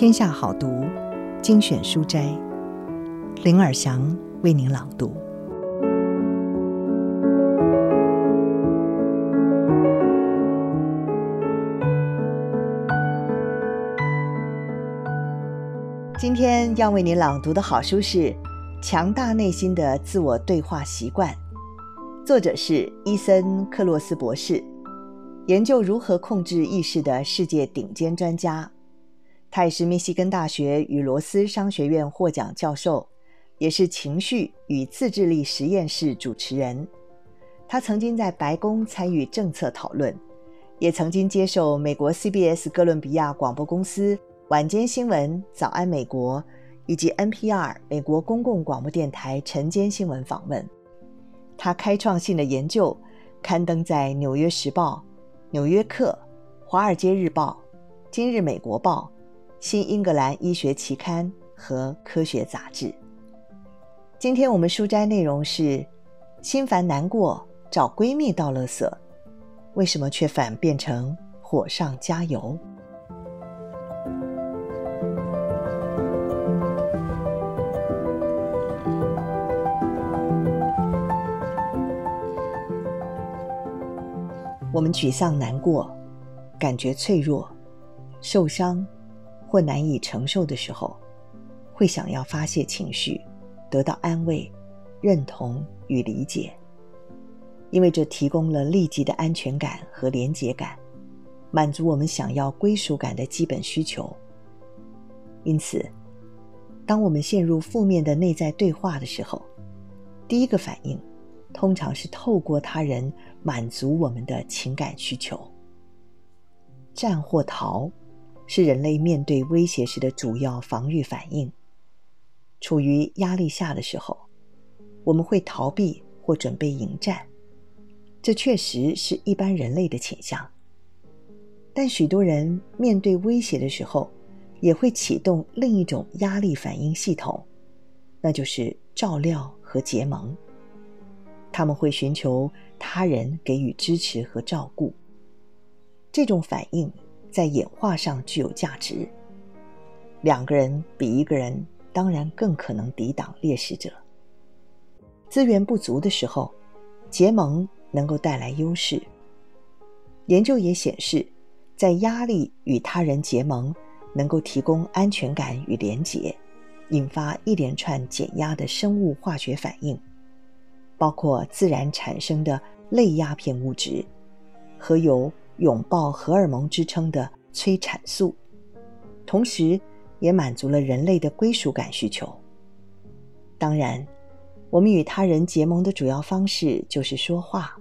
天下好读精选书斋，林尔祥为您朗读。今天要为您朗读的好书是《强大内心的自我对话习惯》，作者是伊森·克洛斯博士，研究如何控制意识的世界顶尖专家。他也是密西根大学与罗斯商学院获奖教授，也是情绪与自制力实验室主持人。他曾经在白宫参与政策讨论，也曾经接受美国 CBS 哥伦比亚广播公司。晚间新闻、早安美国以及 NPR 美国公共广播电台晨间新闻访问，他开创性的研究刊登在《纽约时报》、《纽约客》、《华尔街日报》、《今日美国报》、《新英格兰医学期刊》和《科学杂志》。今天我们书斋内容是：心烦难过找闺蜜倒垃圾，为什么却反变成火上加油？我们沮丧、难过，感觉脆弱、受伤或难以承受的时候，会想要发泄情绪，得到安慰、认同与理解，因为这提供了立即的安全感和连结感，满足我们想要归属感的基本需求。因此，当我们陷入负面的内在对话的时候，第一个反应通常是透过他人。满足我们的情感需求。战或逃是人类面对威胁时的主要防御反应。处于压力下的时候，我们会逃避或准备迎战，这确实是一般人类的倾向。但许多人面对威胁的时候，也会启动另一种压力反应系统，那就是照料和结盟。他们会寻求他人给予支持和照顾，这种反应在演化上具有价值。两个人比一个人当然更可能抵挡猎食者。资源不足的时候，结盟能够带来优势。研究也显示，在压力与他人结盟，能够提供安全感与连结，引发一连串减压的生物化学反应。包括自然产生的类鸦片物质和由“拥抱荷尔蒙”之称的催产素，同时也满足了人类的归属感需求。当然，我们与他人结盟的主要方式就是说话。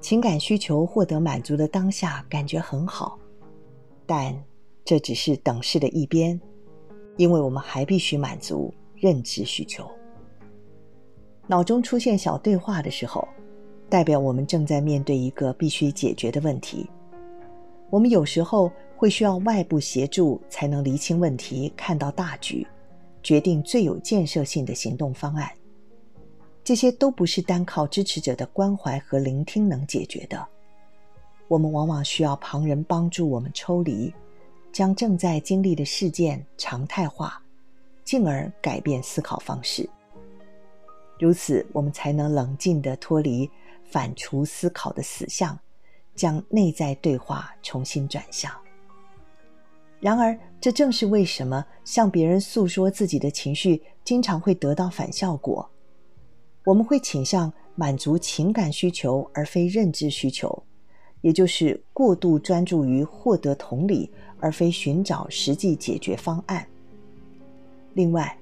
情感需求获得满足的当下，感觉很好，但这只是等式的一边，因为我们还必须满足认知需求。脑中出现小对话的时候，代表我们正在面对一个必须解决的问题。我们有时候会需要外部协助才能厘清问题、看到大局，决定最有建设性的行动方案。这些都不是单靠支持者的关怀和聆听能解决的。我们往往需要旁人帮助我们抽离，将正在经历的事件常态化，进而改变思考方式。如此，我们才能冷静地脱离反刍思考的死相，将内在对话重新转向。然而，这正是为什么向别人诉说自己的情绪经常会得到反效果。我们会倾向满足情感需求而非认知需求，也就是过度专注于获得同理而非寻找实际解决方案。另外，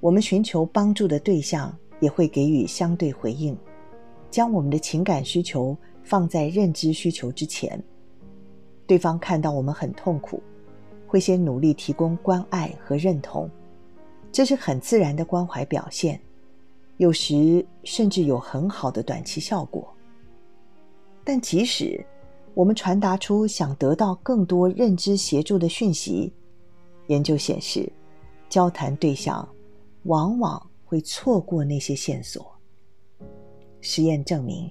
我们寻求帮助的对象。也会给予相对回应，将我们的情感需求放在认知需求之前。对方看到我们很痛苦，会先努力提供关爱和认同，这是很自然的关怀表现，有时甚至有很好的短期效果。但即使我们传达出想得到更多认知协助的讯息，研究显示，交谈对象往往会错过那些线索。实验证明，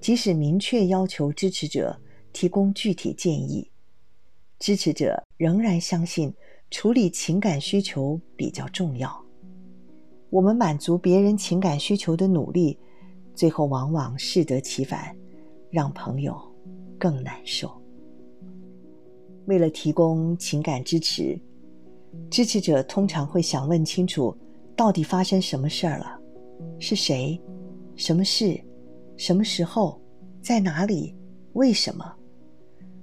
即使明确要求支持者提供具体建议，支持者仍然相信处理情感需求比较重要。我们满足别人情感需求的努力，最后往往适得其反，让朋友更难受。为了提供情感支持，支持者通常会想问清楚，到底发生什么事儿了？是谁？什么事？什么时候？在哪里？为什么？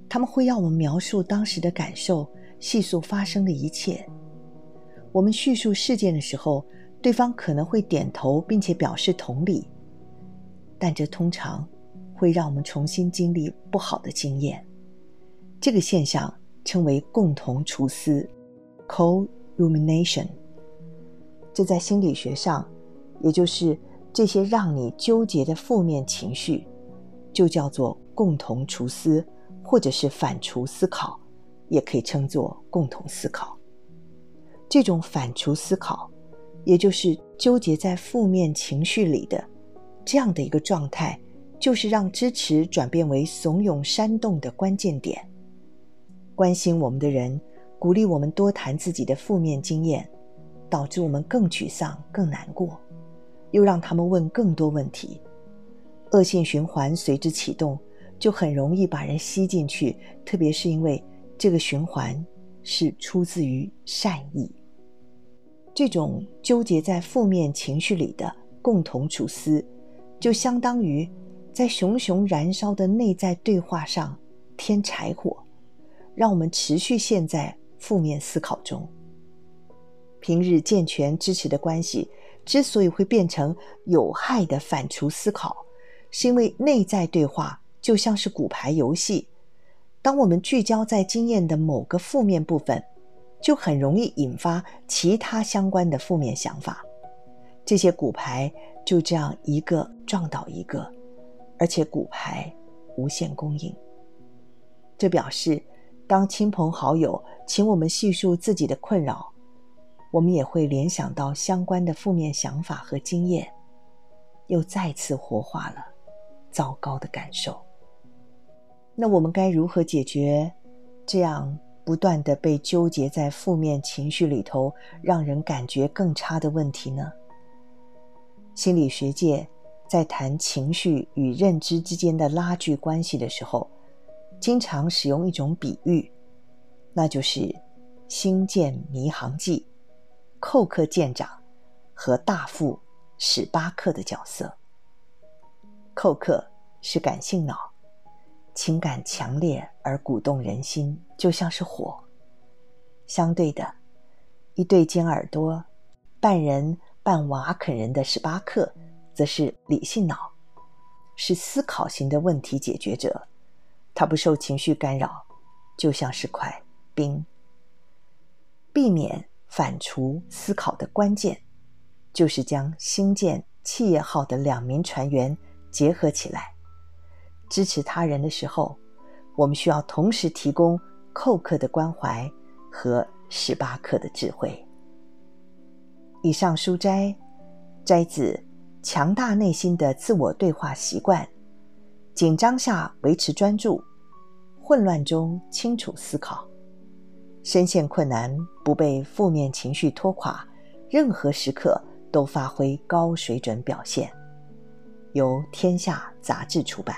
他们会要我们描述当时的感受，细数发生的一切。我们叙述事件的时候，对方可能会点头，并且表示同理，但这通常会让我们重新经历不好的经验。这个现象称为共同厨思 （co-rumination）。这在心理学上，也就是这些让你纠结的负面情绪，就叫做共同除思。或者是反刍思考，也可以称作共同思考。这种反刍思考，也就是纠结在负面情绪里的这样的一个状态，就是让支持转变为怂恿煽动的关键点。关心我们的人鼓励我们多谈自己的负面经验，导致我们更沮丧、更难过，又让他们问更多问题，恶性循环随之启动。就很容易把人吸进去，特别是因为这个循环是出自于善意。这种纠结在负面情绪里的共同处思，就相当于在熊熊燃烧的内在对话上添柴火，让我们持续陷在负面思考中。平日健全支持的关系之所以会变成有害的反刍思考，是因为内在对话。就像是骨牌游戏，当我们聚焦在经验的某个负面部分，就很容易引发其他相关的负面想法。这些骨牌就这样一个撞倒一个，而且骨牌无限供应。这表示，当亲朋好友请我们叙述自己的困扰，我们也会联想到相关的负面想法和经验，又再次活化了糟糕的感受。那我们该如何解决这样不断的被纠结在负面情绪里头，让人感觉更差的问题呢？心理学界在谈情绪与认知之间的拉锯关系的时候，经常使用一种比喻，那就是《星舰迷航记》寇克舰长和大副史巴克的角色。寇克是感性脑。情感强烈而鼓动人心，就像是火。相对的，一对尖耳朵、半人半瓦肯人的史巴克，则是理性脑，是思考型的问题解决者。他不受情绪干扰，就像是块冰。避免反刍思考的关键，就是将星舰企业号的两名船员结合起来。支持他人的时候，我们需要同时提供寇克的关怀和史巴克的智慧。以上书摘摘自《强大内心的自我对话习惯》，紧张下维持专注，混乱中清楚思考，深陷困难不被负面情绪拖垮，任何时刻都发挥高水准表现。由天下杂志出版。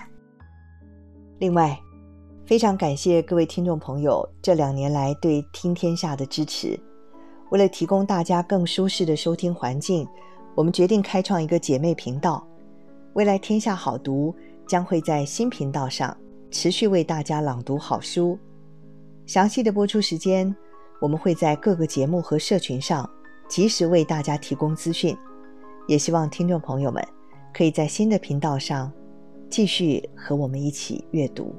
另外，非常感谢各位听众朋友这两年来对听天下的支持。为了提供大家更舒适的收听环境，我们决定开创一个姐妹频道。未来天下好读将会在新频道上持续为大家朗读好书。详细的播出时间，我们会在各个节目和社群上及时为大家提供资讯。也希望听众朋友们可以在新的频道上。继续和我们一起阅读。